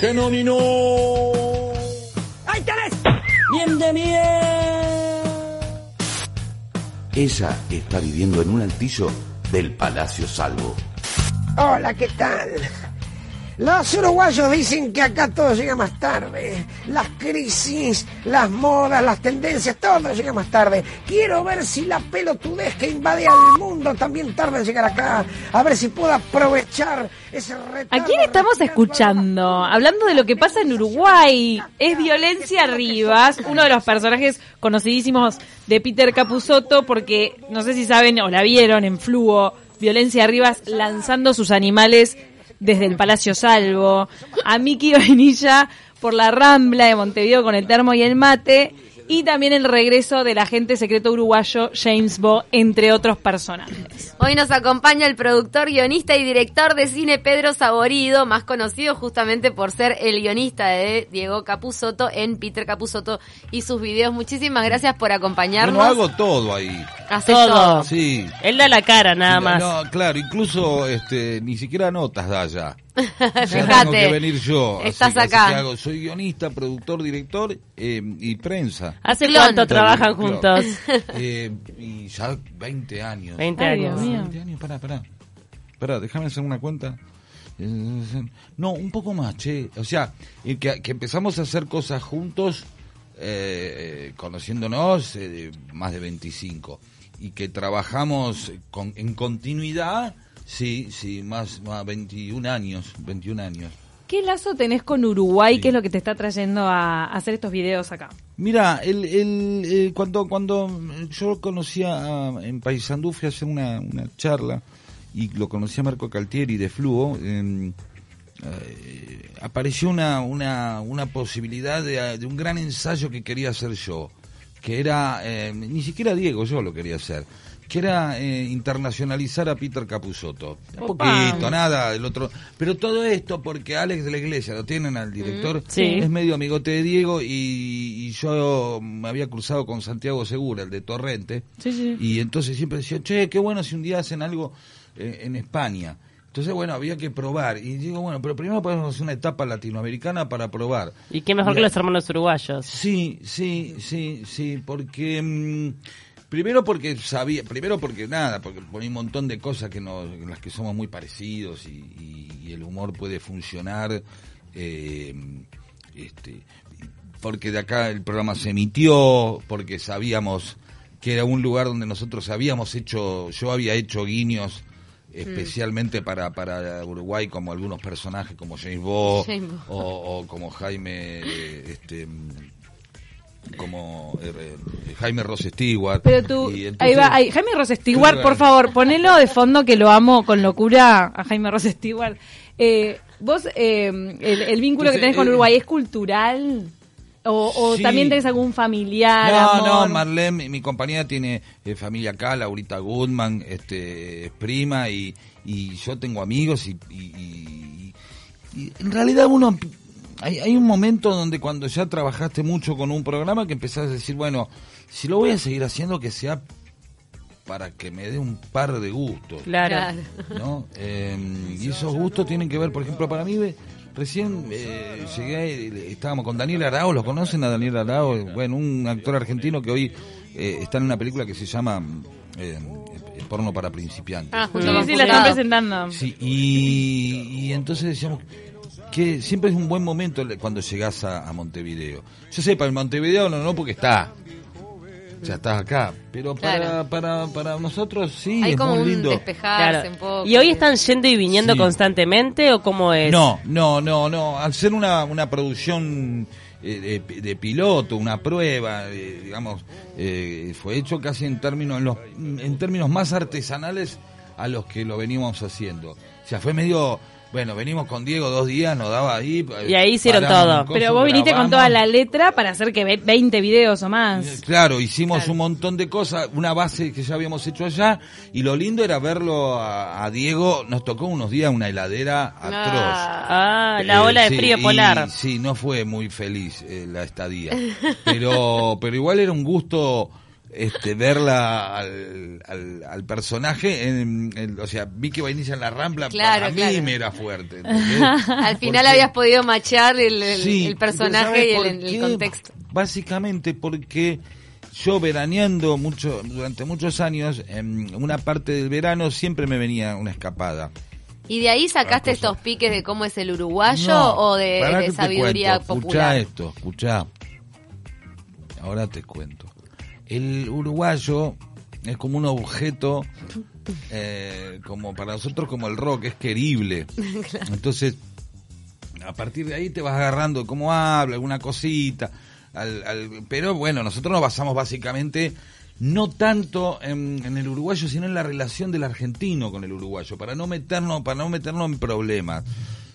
¡Que no ni no! ¡Ahí tenés! ¡Bien de! Ella está viviendo en un altillo del Palacio Salvo. Hola, ¿qué tal? Los uruguayos dicen que acá todo llega más tarde. Las crisis, las modas, las tendencias, todo llega más tarde. Quiero ver si la pelotudez que invade al mundo también tarda en llegar acá. A ver si puedo aprovechar ese retardo. ¿A quién estamos escuchando? Hablando de lo que pasa en Uruguay. Es Violencia Rivas, uno de los personajes conocidísimos de Peter Capusotto, porque no sé si saben o la vieron en Fluo. Violencia Rivas lanzando sus animales desde el Palacio Salvo, a Miki Vainilla por la Rambla de Montevideo con el termo y el mate, y también el regreso del agente secreto uruguayo James Bo, entre otros personajes. Hoy nos acompaña el productor, guionista y director de cine Pedro Saborido, más conocido justamente por ser el guionista de Diego Capusotto en Peter Capusotto y sus videos. Muchísimas gracias por acompañarnos. Bueno, hago todo ahí. Hace Todo. todo. Sí. Él da la cara, nada más. No, claro, incluso este, ni siquiera notas da ya. Ya tengo Fíjate. que venir yo. Estás así acá. que hago- soy guionista, productor, director eh, y prensa. ¿Hace Clon. cuánto trabajan juntos? Eh, y ya 20 años. 20 Ay, años. Dios mío. 20 años, pará, pará. Pará, déjame hacer una cuenta. No, un poco más, che. O sea, eh, que, que empezamos a hacer cosas juntos, eh, conociéndonos, eh, más de 25. Y que trabajamos con, en continuidad, sí, sí, más, más 21 años, 21 años. ¿Qué lazo tenés con Uruguay? Sí. ¿Qué es lo que te está trayendo a hacer estos videos acá? Mira, el, el, eh, cuando, cuando yo conocía a- en Paysandú, fui a hacer una, una charla y lo conocí a Marco Caltieri de Fluo, eh, eh, apareció una, una, una posibilidad de, de un gran ensayo que quería hacer yo, que era, eh, ni siquiera Diego, yo lo quería hacer, que era eh, internacionalizar a Peter Capusotto. Un poquito, nada, el otro. Pero todo esto porque Alex de la Iglesia, lo tienen al director, Sí. es medio amigote de Diego y, y yo me había cruzado con Santiago Segura, el de Torrente, Sí, sí. y entonces siempre decía, che, qué bueno si un día hacen algo eh, en España. Entonces, bueno, había que probar. Y digo, bueno, pero primero podemos hacer una etapa latinoamericana para probar. Y qué mejor que los hermanos uruguayos. Sí, sí, sí, sí, porque mm, primero porque sabía, primero porque nada, porque hay un montón de cosas que nos, en las que somos muy parecidos y, y- y el humor puede funcionar, eh, este, porque de acá el programa se emitió, porque sabíamos que era un lugar donde nosotros habíamos hecho, yo había hecho guiños especialmente para, para Uruguay como algunos personajes como James Bo James Bo. o, o como Jaime eh, este como eh, eh, Jaime Ross Stewart Pero tú, Y entonces- ahí va, ahí, Jaime Ross Stewart, por favor, ponelo de fondo que lo amo con locura a Jaime Ross Stewart. Eh, vos, eh, el, el vínculo que tenés con Uruguay es cultural o, o Sí. también tenés algún familiar, No, amor? no, Marlene, mi, mi compañía tiene familia acá, Laurita Goodman, este, es prima y, y yo tengo amigos y, y- y- y en realidad uno, hay, hay un momento donde cuando ya trabajaste mucho con un programa que empezás a decir, bueno, si lo voy a seguir haciendo que sea para que me dé un par de gustos. Claro. ¿no? Eh, y esos gustos tienen que ver, por ejemplo, para mí, ve, recién eh, llegué, estábamos con Daniel Arao, ¿lo conocen a Daniel Arao? Bueno, un actor argentino que hoy eh, está en una película que se llama eh, eh, Porno para principiantes. Ah, Sí, sí, la están presentando. Sí, y, y entonces decíamos que siempre es un buen momento cuando llegás a, a Montevideo. Yo sé, para Montevideo no, no porque está, ya estás acá, pero para, Claro. para, para nosotros sí, Hay es como muy un lindo. despejarse Claro. un poco. ¿Y hoy están yendo y viniendo Sí. constantemente o cómo es? No, no, no, no. Al ser una, una producción eh, de, de piloto, una prueba, eh, digamos, eh, fue hecho casi en términos, en, los, en términos más artesanales a los que lo veníamos haciendo. O sea, fue medio, bueno, venimos con Diego dos días, nos daba ahí. eh, Y ahí hicieron todo. coso, Pero vos viniste con toda la letra para hacer que ve- 20 videos o más. Claro, hicimos un montón de cosas, una base que ya habíamos hecho allá, y lo lindo era verlo a, a Diego, nos tocó unos días una heladera atroz. Ah, la Eh, ola de sí, frío y- polar. sí, no fue muy feliz eh, la estadía. Pero, pero igual era un gusto este, verla al, al, al personaje, en, en- o sea, Vicky Vainilla en la Rambla, Claro, para mí claro. me era fuerte. Al final Porque- habías podido machar el, el- Sí, el pero personaje ¿sabes y el, contexto. Básicamente porque yo veraneando mucho, durante muchos años, en una parte del verano siempre me venía una escapada. ¿Y de ahí sacaste estos piques de cómo es el uruguayo No, o de, de que sabiduría cuento. popular? Escuchá esto, escuchá. Ahora te cuento. El uruguayo es como un objeto, eh, como para nosotros como el rock, es querible. Entonces, a partir de ahí te vas agarrando cómo habla, alguna cosita. al- al- pero bueno, nosotros nos basamos básicamente no tanto en, en el uruguayo, sino en la relación del argentino con el uruguayo, para no meternos, para no meternos en problemas,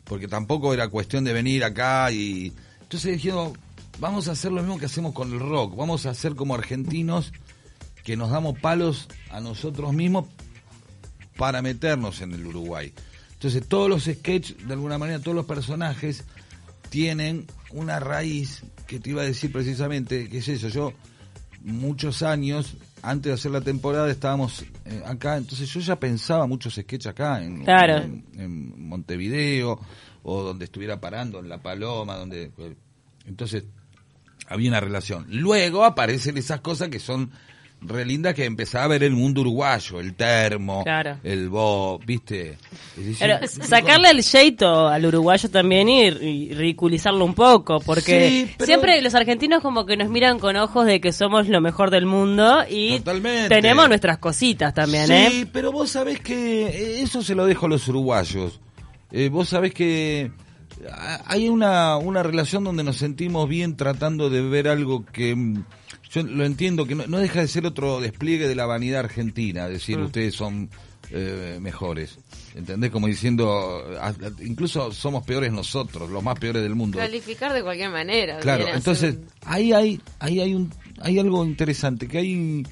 porque tampoco era cuestión de venir acá y entonces dijeron vamos a hacer lo mismo que hacemos con el rock, vamos a hacer como argentinos que nos damos palos a nosotros mismos para meternos en el Uruguay. Entonces todos los sketches, de alguna manera, todos los personajes tienen una raíz que te iba a decir precisamente, que es eso, yo muchos años, antes de hacer la temporada, estábamos eh, acá, entonces yo ya pensaba muchos sketches acá, en, Claro. en- en Montevideo, o donde estuviera parando, en La Paloma, donde... Entonces, había una relación. Luego aparecen esas cosas que son re lindas que empezaba a ver el mundo uruguayo, el termo, Claro. el bo, ¿viste? Decir, Pero sacarle el jeito al uruguayo también y, y ridiculizarlo un poco, porque Sí, pero- siempre los argentinos como que nos miran con ojos de que somos lo mejor del mundo y Totalmente. tenemos nuestras cositas también, sí, ¿eh? pero vos sabés que eh, eso se lo dejo a los uruguayos. Eh, vos sabés que hay una, una relación donde nos sentimos bien tratando de ver algo que mm, yo lo entiendo, que no, no deja de ser otro despliegue de la vanidad argentina, decir ustedes son eh, mejores. ¿Entendés? Como diciendo, incluso somos peores nosotros, los más peores del mundo. Calificar de cualquier manera. Claro, entonces un- ahí hay, ahí hay un, hay algo interesante, que hay,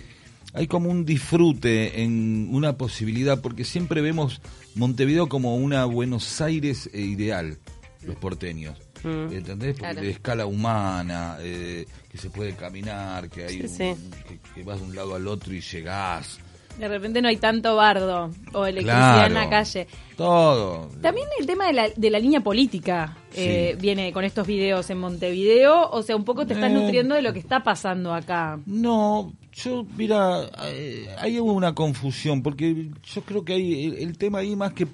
hay como un disfrute en una posibilidad, porque siempre vemos Montevideo como una Buenos Aires eh, ideal, los porteños. Mm. ¿Entendés? Porque Claro. de escala humana, eh, que se puede caminar, que hay Sí, un- sí. Que, que vas de un lado al otro y llegás. De repente no hay tanto bardo o electricidad en la calle. Todo. También el tema de la, de la línea política eh, Sí. viene con estos videos en Montevideo. O sea, un poco te estás Eh. nutriendo de lo que está pasando acá. No, yo, mira, eh, hay una confusión, porque yo creo que hay el, el tema ahí más que...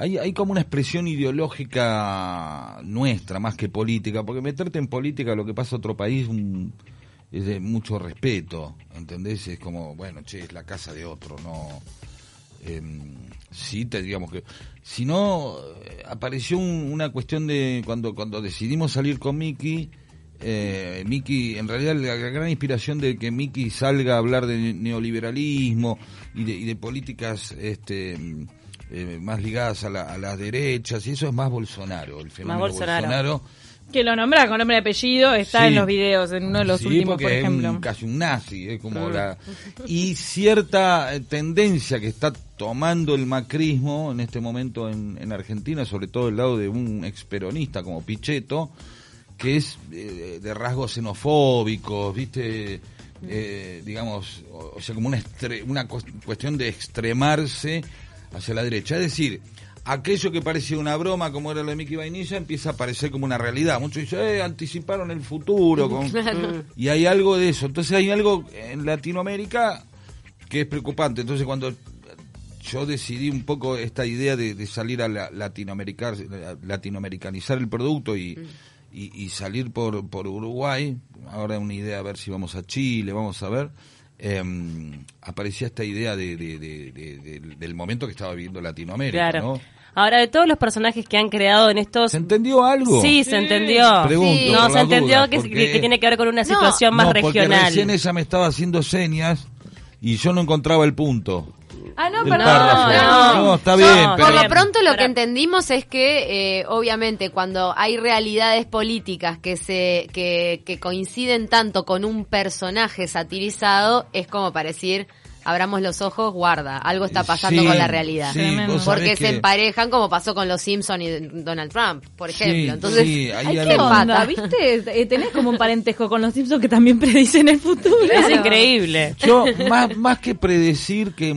Hay, hay como una expresión ideológica nuestra, más que política, porque meterte en política, lo que pasa en otro país, es de mucho respeto, ¿entendés? Es como, bueno, che, es la casa de otro, no... Em, sí, que... Si no, eh, apareció un- una cuestión de cuando, cuando decidimos salir con Miki, eh, Miki, en realidad la, gran inspiración de que Miki salga a hablar de neoliberalismo y de, y de políticas este, eh, más ligadas a, la- a las derechas, y eso es más Bolsonaro, el fenómeno Bolsonaro. Bolsonaro. Que lo nombra con nombre y apellido, está Sí. en los videos, en uno de los Sí, últimos, porque por es ejemplo. un- casi un nazi, es como la y cierta eh, tendencia que está tomando el macrismo en este momento en, en Argentina, sobre todo del lado de un experonista como Pichetto, que es eh, de rasgos xenofóbicos, viste, Eh, digamos, o, sea, como una, estre- una cuestión de extremarse hacia la derecha. Es decir, aquello que parecía una broma, como era lo de Mickey Vainilla, empieza a parecer como una realidad. Muchos dicen, eh, anticiparon el futuro. con- Y hay algo de eso. Entonces hay algo en Latinoamérica que es preocupante. Entonces cuando yo decidí un poco esta idea de, de salir a la, latinoamericar, latinoamericanizar el producto y, y, y salir por, por Uruguay, ahora una idea a ver si vamos a Chile, vamos a ver, em, aparecía esta idea de, de- de- de- de- del momento que estaba viviendo Latinoamérica, Claro. ¿no? Ahora, de todos los personajes que han creado en estos... ¿Se entendió algo? Sí, se entendió. Pregunto, Sí. No, se entendió dudas, que, porque- que- que tiene que ver con una No, situación más no, porque regional. recién ella me estaba haciendo señas y yo no encontraba el punto. Ah, no, perdón. párrafo. no, no, está no, bien, por pero... Por lo pronto lo que entendimos es que, eh, obviamente, cuando hay realidades políticas que se que, que coinciden tanto con un personaje satirizado, es como para decir, abramos los ojos, guarda, algo está pasando Sí, con la realidad. sí, Porque se que- emparejan como pasó con los Simpson y Donald Trump, por Sí, ejemplo. Entonces, sí, hay Ay, algo- ¿qué onda? ¿Viste? Eh, tenés como un parentesco con los Simpsons que también predicen el futuro. Es increíble. Yo, más, más que predecir, que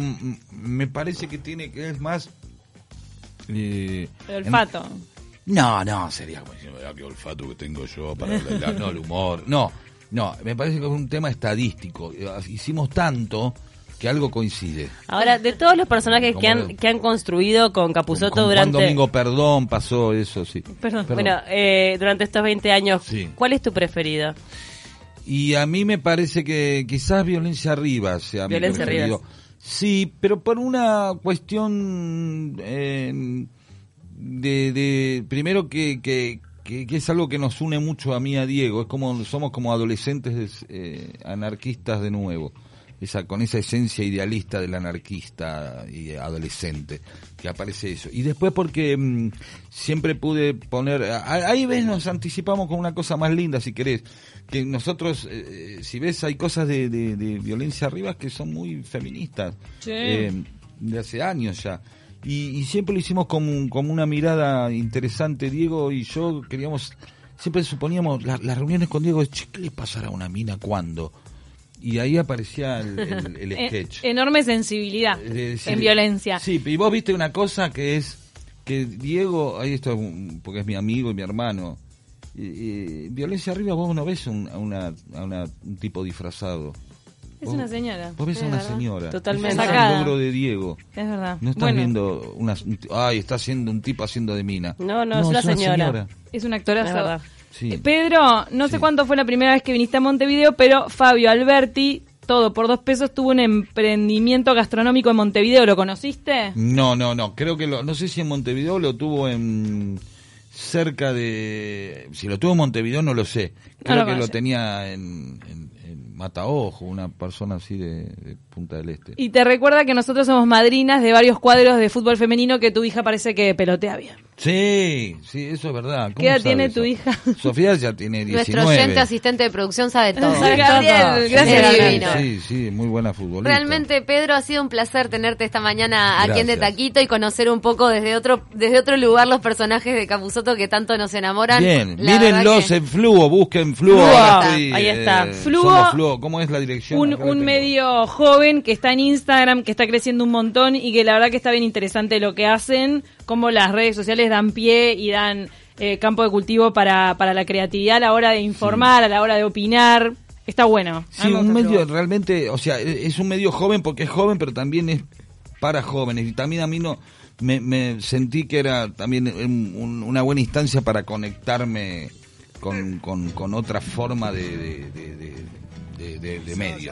me parece que tiene que es más. eh, El en- olfato. No, no, sería como diciendo, "Ah, qué olfato que tengo yo para la- la- no, el humor. No, no, me parece que es un tema estadístico. Eh, Hicimos tanto que algo coincide. Ahora, de todos los personajes que han, que han construido con Capuzoto Con Juan durante... Domingo Perdón pasó eso, sí. Perdón. Bueno, eh, durante estos 20 años, Sí. ¿cuál es tu preferido? Y a mí me parece que quizás Violencia Arriba sea mi Violencia preferido. Rivas. Sí, pero por una cuestión eh, de, primero que, que, que, es algo que nos une mucho a mí a Diego. Es como somos como adolescentes eh, anarquistas de nuevo. Esa, con esa esencia idealista del anarquista y adolescente, que aparece eso. Y después porque mm, siempre pude poner, a- ahí ves, nos anticipamos con una cosa más linda, si querés, que nosotros, eh, si ves, hay cosas de, de- de violencia arriba que son muy feministas, Sí. eh, de hace años ya. Y, y siempre lo hicimos como, un- como una mirada interesante, Diego y yo queríamos, siempre suponíamos, la- las reuniones con Diego, che, ¿qué le pasará a una mina cuándo? Y ahí aparecía el, el- el Eh, sketch. enorme sensibilidad decir, en violencia. Sí, y vos viste una cosa que es que Diego, ahí esto es un- porque es mi amigo y mi hermano. y- y violencia arriba vos no ves un, a, una, a una- un tipo disfrazado. Es Vos- una señora. Vos ves a una señora. Totalmente. Es el logro de Diego. Es verdad. No estás bueno, viendo una, ay, está haciendo un tipo haciendo de mina. No, no, es una señora. es un actorazo. Es verdad. Sí. Pedro, no sé cuánto fue la primera vez que viniste a Montevideo, pero Fabio Alberti, todo por dos pesos, tuvo un emprendimiento gastronómico en Montevideo. ¿Lo conociste? No, no, no. Creo que lo, no sé si en Montevideo lo tuvo en cerca de, si lo tuvo en Montevideo no lo sé. Creo lo que lo tenía en, en, en Mataojo, una persona así de, de Punta del Este. Y te recuerda que nosotros somos madrinas de varios cuadros de fútbol femenino que tu hija parece que pelotea bien. Sí, sí, eso es verdad. ¿Cómo ¿Qué edad tiene eso? tu hija? Sofía ya tiene 19. nuestro oyente asistente de producción sabe todo. Sabe todo. Gabriel, Gracias, divino. Sí, sí, muy buena futbolista. Realmente, Pedro, ha sido un placer tenerte esta mañana aquí en De. Taquito y conocer un poco desde otro desde otro lugar los personajes de Capuzoto que tanto nos enamoran. Bien, La mírenlos que- en Fluo, busquen Fluo. Fluo. Ahí está. eh, Fluo. ¿Cómo es la dirección? Un, un medio joven que está en Instagram, que está creciendo un montón y que la verdad que está bien interesante lo que hacen, cómo las redes sociales dan pie y dan eh, campo de cultivo para, para la creatividad a la hora de informar, a la hora de opinar. Está bueno. Sí, me un medio realmente, o sea, e- es un medio joven porque es joven, pero también es para jóvenes. Y también a mí no me, me sentí que era también un- un- una buena instancia para conectarme con, con, con otra forma de- de medio. ¿no?